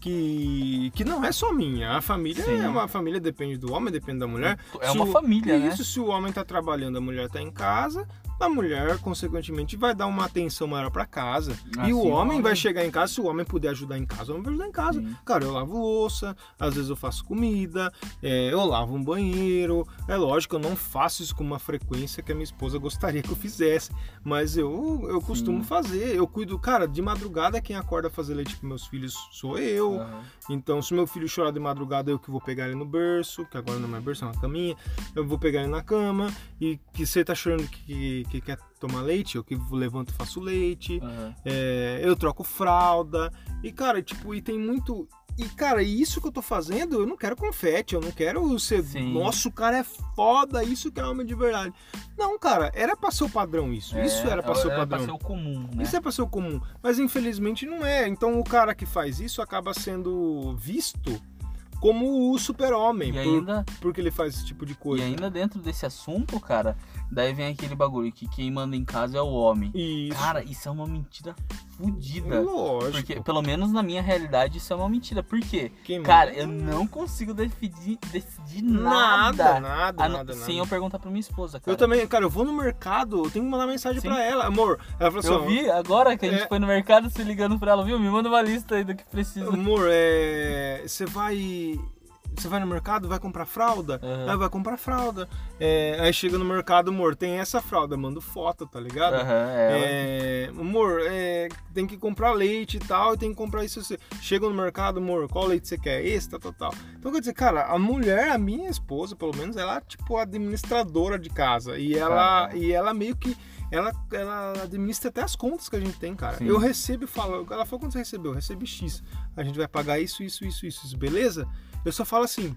que, que não é só minha. A família Sim. é uma família, depende do homem, depende da mulher. É Se uma o- família, né? Isso, se o homem tá trabalhando, a mulher tá em casa, a mulher, consequentemente, vai dar uma atenção maior pra casa. Ah, e o sim, homem vai chegar em casa, se o homem puder ajudar em casa, o homem vai ajudar em casa. Sim. Cara, eu lavo louça, às vezes eu faço comida, é, eu lavo um banheiro. É lógico, eu não faço isso com uma frequência que a minha esposa gostaria que eu fizesse, mas eu, eu costumo Sim. fazer. Eu cuido, cara, de madrugada quem acorda fazer leite para meus filhos sou eu. Aham. Então, se meu filho chorar de madrugada, eu que vou pegar ele no berço, que agora não é berço, é uma caminha. Eu vou pegar ele na cama e que você tá chorando que, que quer tomar leite, eu que levanto e faço leite. Aham. É, eu troco fralda. E, cara, tipo, e tem muito. E, cara, isso que eu tô fazendo, eu não quero confete, eu não quero ser. Sim. Nossa, o cara é foda, isso que é homem de verdade. Não, cara, era pra ser o padrão isso. isso era pra ser o É, Era padrão. pra ser o comum, né? Isso é pra ser o comum, mas infelizmente não é. Então o cara que faz isso acaba sendo visto como o super-homem, por- ainda, porque ele faz esse tipo de coisa. e ainda dentro desse assunto, cara, daí vem aquele bagulho que quem manda em casa é o homem. Isso. Cara, isso é uma mentira fodida. lógico. Porque, pelo menos na minha realidade, isso é uma mentira. Por quê? Quem Cara, manda- eu não consigo decidir, decidir nada, nada. nada, a nada, sem nada. eu perguntar pra minha esposa, cara. Eu também, cara, eu vou no mercado, eu tenho que mandar mensagem Sim. pra ela, amor. Ela falou assim, Eu vi agora que a gente É. foi no mercado se ligando pra ela, viu? Me manda uma lista aí do que precisa. amor, é, você vai você vai no mercado, vai comprar fralda? Aham. Aí vai comprar fralda. É, aí chega no mercado, amor, tem essa fralda, mando foto, tá ligado? Aham, é. É, amor, é, tem que comprar leite e tal, e tem que comprar isso. isso. Chega no mercado, amor, qual leite você quer? Esse, tal, tal, tal. Então, quer dizer, cara, a mulher, a minha esposa, pelo menos, ela é tipo administradora de casa. E ela, e ela meio que. Ela, ela administra até as contas que a gente tem, cara. Sim. Eu recebo e falo, ela falou quanto você recebeu? Eu recebi X. A gente vai pagar isso, isso, isso, isso, beleza? Eu só falo assim,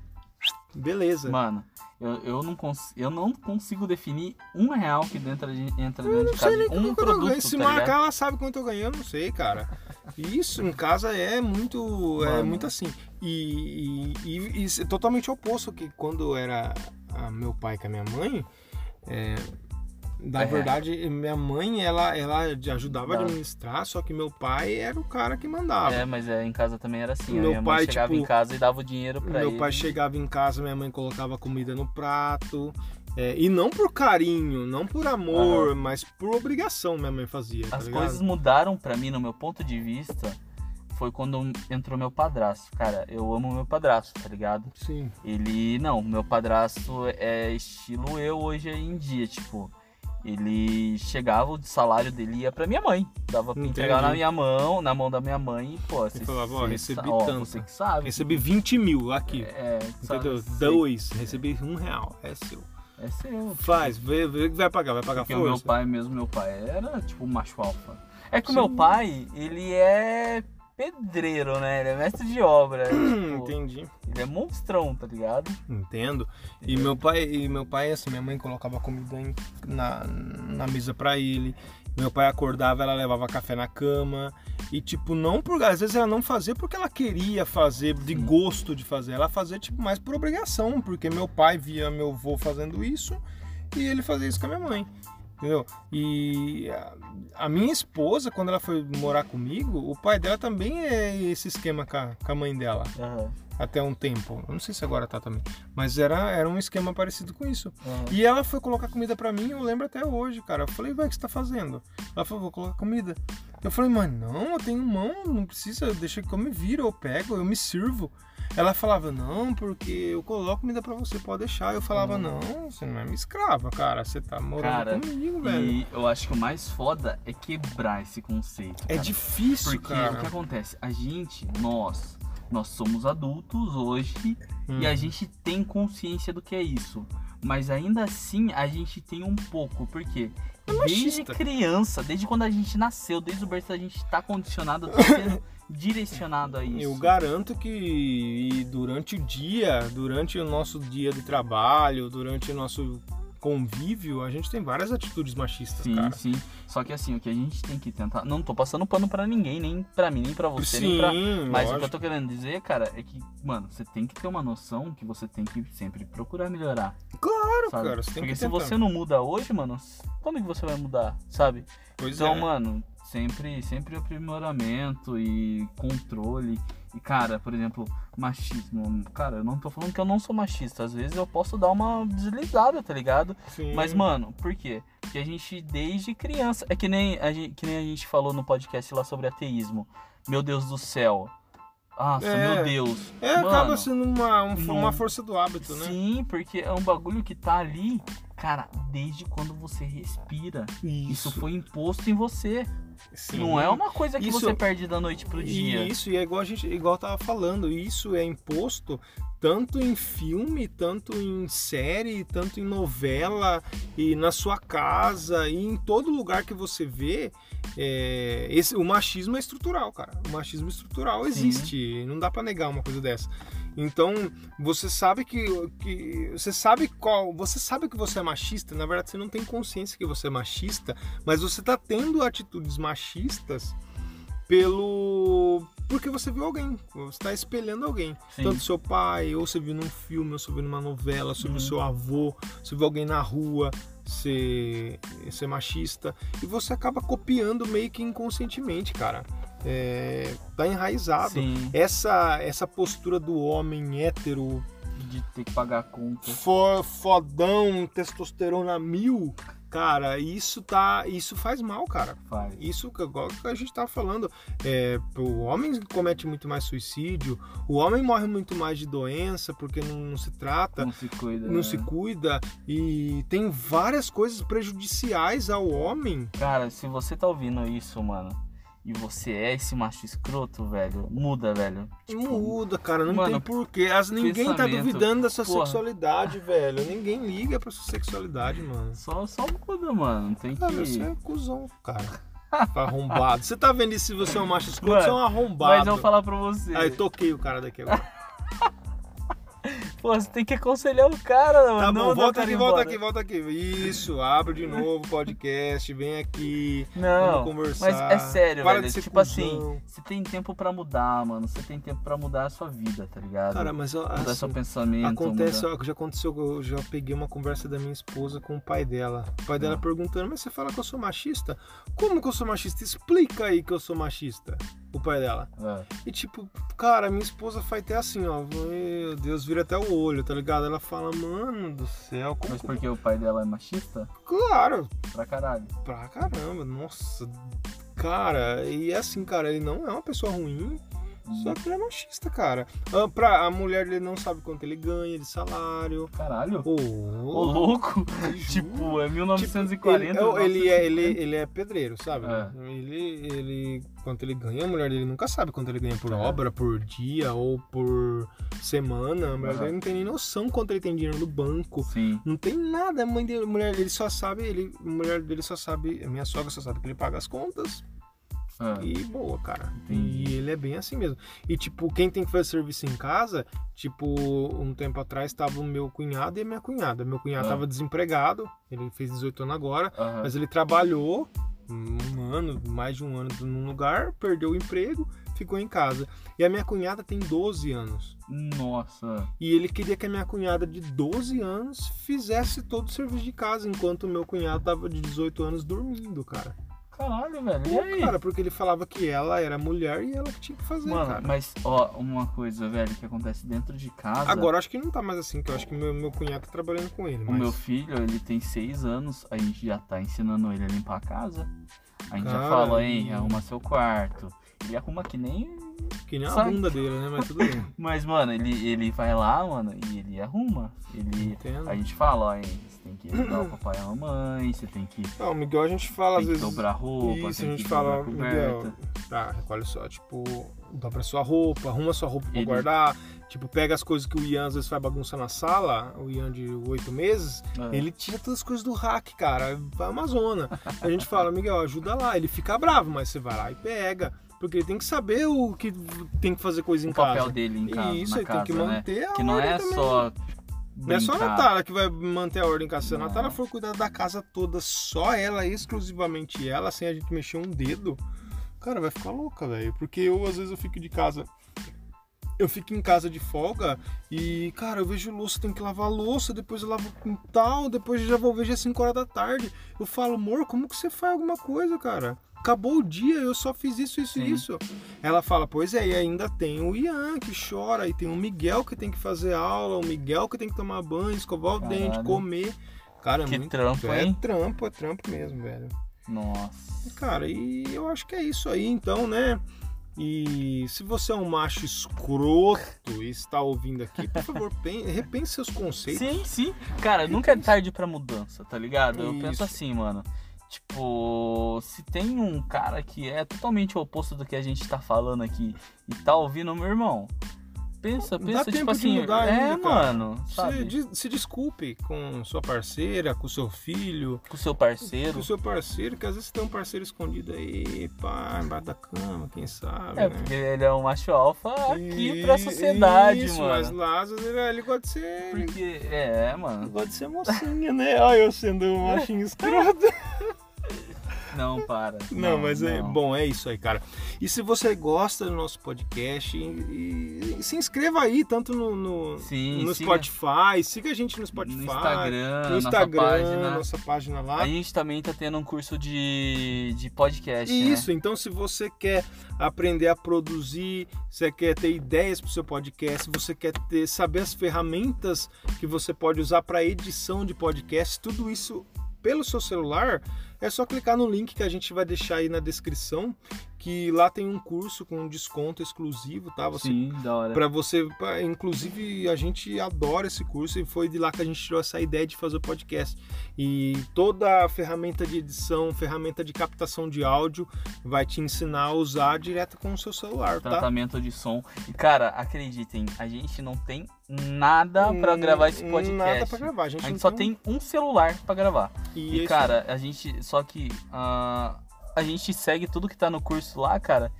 beleza. Mano, eu, eu, não cons eu não consigo definir um real que dentro de, entra dentro de casa. nem Um quanto eu produto, ganho. Se tá marcar, ligado? ela sabe quanto eu ganhei, eu não sei, cara. Isso em casa é muito, é muito assim. E, e, e- e é totalmente oposto que quando era ah, meu pai com a minha mãe. é, na É. verdade, minha mãe ela, ela ajudava a Não. administrar, só que meu pai era o cara que mandava. É, mas é, em casa também era assim. a Meu minha pai, chegava tipo, em casa e dava o dinheiro pra Meu ele. pai chegava em casa, minha mãe colocava comida no prato. é, e não por carinho, não por amor, mas por obrigação minha mãe fazia. tá As ligado? coisas mudaram pra mim, no meu ponto de vista, foi quando entrou meu padrasto. Cara, eu amo meu padrasto, tá ligado? Sim. Ele, não, meu padrasto é estilo eu hoje em dia, tipo, ele chegava, o salário dele ia pra minha mãe, dava pra entregar Entendi. na minha mão, na mão da minha mãe, e pô, você, falava, ó, recebi ó, tanto. você que sabe. Recebi 20 mil aqui. É, sabe, entendeu? sei, Dois. Recebi um real. É seu. É seu. Faz, vê, vê que vai pagar. Vai pagar Porque o meu força. pai mesmo, meu pai era tipo macho alfa. É que o Sim. meu pai, ele é pedreiro, né? Ele é mestre de obra. (clears throat) tipo, Entendi. ele é monstrão, tá ligado? Entendo. E meu pai, e meu pai, assim, minha mãe colocava comida em- na, na mesa pra ele. Meu pai acordava, ela levava café na cama. E, tipo, não por. Às vezes ela não fazia porque ela queria fazer, de gosto de fazer. Ela fazia, tipo, mais por obrigação. Porque meu pai via meu avô fazendo isso e ele fazia isso com a minha mãe. Entendeu? E a, minha esposa, quando ela foi morar comigo, o pai dela também é esse esquema com a, com a mãe dela Aham, até um tempo. Eu não sei se agora tá também. Mas era, era um esquema parecido com isso. aham. E ela foi colocar comida pra mim, eu lembro até hoje, cara. Eu falei, vai, o que você tá fazendo? Ela falou, vou colocar comida. Eu falei, mãe, não, eu tenho mão, não precisa, deixa que eu me viro, eu pego, eu me sirvo. Ela falava, não, porque eu coloco comida pra você, pode deixar. Eu falava, não, você não é minha escrava, cara. Você tá morando Cara, comigo, velho. E eu acho que o mais foda é quebrar esse conceito. É cara. difícil, Porque cara. o que acontece? A gente, nós, nós somos adultos hoje e a Hum. gente tem consciência do que é isso. Mas ainda assim a gente tem um pouco, por quê? É Desde criança, desde quando a gente nasceu, desde o berço a gente tá condicionado, tá sendo (laughs) direcionado a isso. Eu garanto que durante o dia, durante o nosso dia de trabalho, durante o nosso convívio, a gente tem várias atitudes machistas, Sim, cara. sim. Só que assim, o que a gente tem que tentar. Não tô passando pano pra ninguém, nem pra mim, nem pra você, nem Sim, pra. Mas o que eu lógico. tô querendo dizer, cara, é que, mano, você tem que ter uma noção que você tem que sempre procurar melhorar. Claro, Sabe? cara, você tem Porque que se tentar. você não muda hoje, mano, quando que você vai mudar, sabe? Pois então, é. mano, sempre, sempre aprimoramento e controle. E, cara, por exemplo, machismo. Cara, eu não tô falando que eu não sou machista. Às vezes eu posso dar uma deslizada, tá ligado? Sim. Mas, mano, por quê? Porque a gente, desde criança. É que nem a gente, que nem a gente falou no podcast lá sobre ateísmo. Meu Deus do céu. Nossa, É. meu Deus. É, Mano, acaba sendo uma, um- não- uma força do hábito, né? Sim, porque é um bagulho que tá ali, cara, desde quando você respira. Isso, foi imposto em você. Sim. Não é uma coisa que Isso- você perde da noite pro dia. Isso, e é igual a gente, igual eu tava falando, isso é imposto tanto em filme, tanto em série, tanto em novela, e na sua casa, e em todo lugar que você vê, é, esse, o machismo é estrutural, cara. O machismo estrutural existe, não dá pra negar uma coisa dessa. Então, você sabe que, que você sabe qual, você sabe que você é machista, na verdade você não tem consciência que você é machista, mas você tá tendo atitudes machistas pelo porque você viu alguém, você está espelhando alguém, Sim. tanto seu pai, ou você viu num filme, ou você viu numa novela, você viu Uhum. seu avô, você viu alguém na rua ser, ser machista e você acaba copiando meio que inconscientemente, cara. É, tá enraizado. Sim, Essa essa postura do homem hétero de ter que pagar a conta. fo- fodão, testosterona mil, cara, isso tá, isso faz mal, cara. Faz. Isso que igual que a gente tava falando, é, o homem comete muito mais suicídio, o homem morre muito mais de doença porque não, não se trata, Não se cuida. não né? se cuida e tem várias coisas prejudiciais ao homem. Cara, se você tá ouvindo isso, mano, e você é esse macho escroto, velho, muda, velho. Tipo, Muda, cara, não mano, tem porquê. As, ninguém tá duvidando da sua porra. sexualidade, velho. Ninguém liga pra sua sexualidade, mano. Só, só muda, mano. Tem que. Cara, você é cuzão, cara. (laughs) Arrombado. Você tá vendo isso se você é um macho escroto, Mano, você é um arrombado. Mas eu vou falar pra você. Aí toquei o cara daqui agora. (laughs) Pô, você tem que aconselhar o cara, mano. Tá não bom, mandar o volta aqui, volta aqui, volta aqui. Isso, abre de novo o podcast, vem aqui. Não, vamos conversar. mas é sério, Para velho. Tipo cuzão. assim, você tem tempo pra mudar, mano. Você tem tempo pra mudar a sua vida, tá ligado? Cara, mas ó, mudar assim, seu pensamento. acontece, mudar- ó, que já aconteceu, eu já peguei uma conversa da minha esposa com o pai dela. O pai dela Ah. perguntando, mas você fala que eu sou machista? Como que eu sou machista? Explica aí que eu sou machista. O pai dela. É. E tipo, cara, minha esposa faz até assim, ó. Meu Deus, vira até o olho, tá ligado? Ela fala, mano do céu, como Mas que... porque o pai dela é machista? Claro, Pra caralho. pra caramba, nossa. Cara, e é assim, cara, ele não é uma pessoa ruim, só que ele é machista, cara. Ah, pra, a mulher dele não sabe quanto ele ganha de salário. Caralho. Ô, Ô, louco. (laughs) tipo, é Tipo, 1940. ele, é- ele, é, ele, 1950. ele é pedreiro, sabe? É. Ele, ele, quanto ele ganha, a mulher dele nunca sabe quanto ele ganha por É. obra, por dia ou por semana. A mulher dele não tem nem noção quanto ele tem dinheiro no banco. Sim. Não tem nada, a mãe dele, a mulher dele só sabe, ele, a mulher dele só sabe, a minha sogra só sabe que ele paga as contas É. e boa, cara. Entendi. E ele é bem assim mesmo. E tipo, quem tem que fazer serviço em casa, tipo, um tempo atrás tava o meu cunhado e a minha cunhada. Meu cunhado Ah. tava desempregado, ele fez 18 anos agora, Aham. mas ele trabalhou um ano, mais de um ano num lugar, perdeu o emprego, ficou em casa. E a minha cunhada tem 12 anos. Nossa. E ele queria que a minha cunhada de 12 anos fizesse todo o serviço de casa, enquanto o meu cunhado tava de 18 anos dormindo, cara. Caralho, velho. E Pô, aí? cara, porque ele falava que ela era mulher e ela que tinha que fazer, Mano, cara. mas ó, uma coisa, velho, que acontece dentro de casa. Agora acho que não tá mais assim, que eu acho que meu, meu cunhado tá trabalhando com ele. O mas... meu filho, ele tem seis anos, a gente já tá ensinando ele a limpar a casa. A gente já fala, hein, e- arruma seu quarto. Ele arruma que nem. Que nem a Sabe? bunda dele, né? Mas tudo bem. (laughs) Mas, mano, ele, ele vai lá, mano, e ele arruma. Ele. Entendo. A gente fala, ó, hein, você tem que ajudar o papai e a mamãe, você tem que, Não, Miguel, a gente fala tem às que vezes. dobrar roupa, Isso, a gente fala, Miguel, tá, recolhe só, tipo, dobra sua roupa, arruma sua roupa pra Ele- guardar, tipo, pega as coisas que o Ian às vezes faz bagunça na sala, o Ian de oito meses, É. ele tira todas as coisas do rack, cara, vai uma zona. A gente fala, Miguel, ajuda lá, ele fica bravo, mas você vai lá e pega, porque ele tem que saber o que tem que fazer coisa em o papel casa. dele em casa, Isso, na ele casa, tem que né? manter a Que não é também. só Não é só a. Natália que vai manter a ordem em casa. Se a. Natália for cuidar da casa toda, só ela, exclusivamente ela, sem a gente mexer um dedo, cara, vai ficar louca, velho. Porque eu, às vezes, eu fico de casa. Eu fico em casa de folga e, cara, eu vejo louça, tenho que lavar louça, depois eu lavo o quintal, depois eu já vou ver já 5 horas da tarde. Eu falo, amor, como que você faz alguma coisa, cara? Acabou o dia, eu só fiz isso, isso e isso. Ela fala, pois é, e ainda tem o Ian que chora, e tem o Miguel que tem que fazer aula, o Miguel que tem que tomar banho, escovar o dente, comer. Cara, é Que muito trampo, é hein? trampo, é trampo mesmo, velho. Nossa. Cara, e eu acho que é isso aí, então, né? E se você é um macho escroto e está ouvindo aqui, por favor, pen- (laughs) repense seus conceitos. Sim, sim. Cara, nunca é tarde pra mudança, tá ligado? Eu Isso. penso assim, mano. Tipo, se tem um cara que é totalmente oposto do que a gente tá falando aqui e tá ouvindo, meu irmão, pensa, Dá pensa, tempo tipo de assim, mudar é, ainda, mano, Se, sabe? de- se desculpe com sua parceira, com seu filho, Com o seu com parceiro. o seu parceiro, que às vezes tem um parceiro escondido aí, pá, embaixo da cama, quem sabe, É, né? porque ele é um macho alfa aqui E- pra sociedade, isso, mano. mas lá, às vezes, ele, ele gosta de ser... Porque, é, Ele mano. gosta de ser mocinha, né? Olha eu sendo um (laughs) machinho escroto. Não, para. (laughs) Não, mas é não. bom, é isso aí, cara. E se você gosta do nosso podcast, e, e se inscreva aí, tanto no, no, Sim, no siga Spotify, siga a gente no Spotify, no Instagram, no Instagram, nossa página. nossa página lá. A gente também tá tendo um curso de, de podcast, Isso, então se você quer aprender a produzir, você quer ter ideias para o seu podcast, você quer ter, saber as ferramentas que você pode usar para edição de podcast, tudo isso pelo seu celular, é só clicar no link que a gente vai deixar aí na descrição, que lá tem um curso com um desconto exclusivo, tá? Você Sim, da hora. Pra você, pra- inclusive a gente adora esse curso e foi de lá que a gente tirou essa ideia de fazer o podcast. E toda a ferramenta de edição, ferramenta de captação de áudio vai te ensinar a usar direto com o seu celular, tá? Tratamento de som. E, cara, acreditem, a gente não tem nada pra gravar esse podcast. Hum, Nada pra gravar, a gente, A gente só tem um celular pra gravar. E, E, esse- cara, a gente. Só que. ah, a gente segue tudo que tá no curso lá, cara.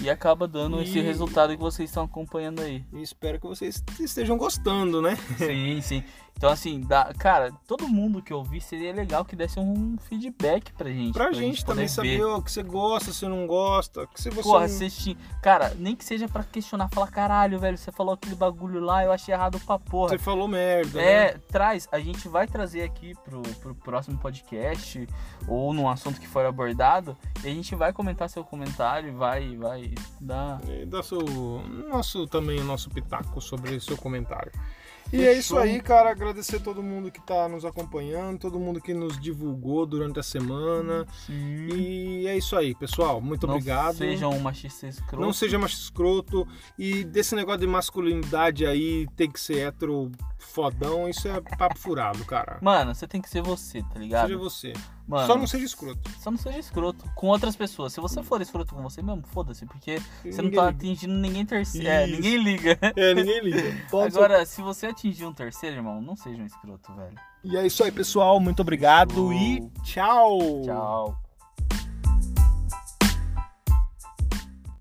E acaba dando esse E- resultado que vocês estão acompanhando aí. e espero que vocês estejam gostando, né? Sim, sim. Então, assim, dá, cara, todo mundo que ouvir seria legal que desse um feedback pra gente. Pra gente também poder saber o que você gosta, se não gosta, que se você Porra, assistir. Cara, nem que seja pra questionar, falar, caralho, velho, você falou aquele bagulho lá, eu achei errado pra porra. você falou merda, né? É, traz. A gente vai trazer aqui pro, pro próximo podcast ou num assunto que for abordado e a gente vai comentar seu comentário vai, vai dar. E dá seu nosso também o nosso pitaco sobre o seu comentário. E é isso Fechou. aí, cara. Agradecer todo mundo que tá nos acompanhando, todo mundo que nos divulgou durante a semana. E é isso aí, pessoal. Muito Não obrigado. Sejam um machista escroto. Não seja macho escroto. E desse negócio de masculinidade aí, tem que ser hétero fodão, isso é papo furado, cara. Mano, você tem que ser você, tá ligado? Seja você. Mano, Só não seja escroto. só não seja escroto com outras pessoas. Se você for escroto com você mesmo, foda-se, porque você não Ninguém tá liga. atingindo ninguém terceiro. É, ninguém liga. É, ninguém liga. (laughs) Pode ser Agora, se você atingir um terceiro, irmão, não seja um escroto, velho. E é isso aí, pessoal. Muito obrigado Show. e tchau. Tchau.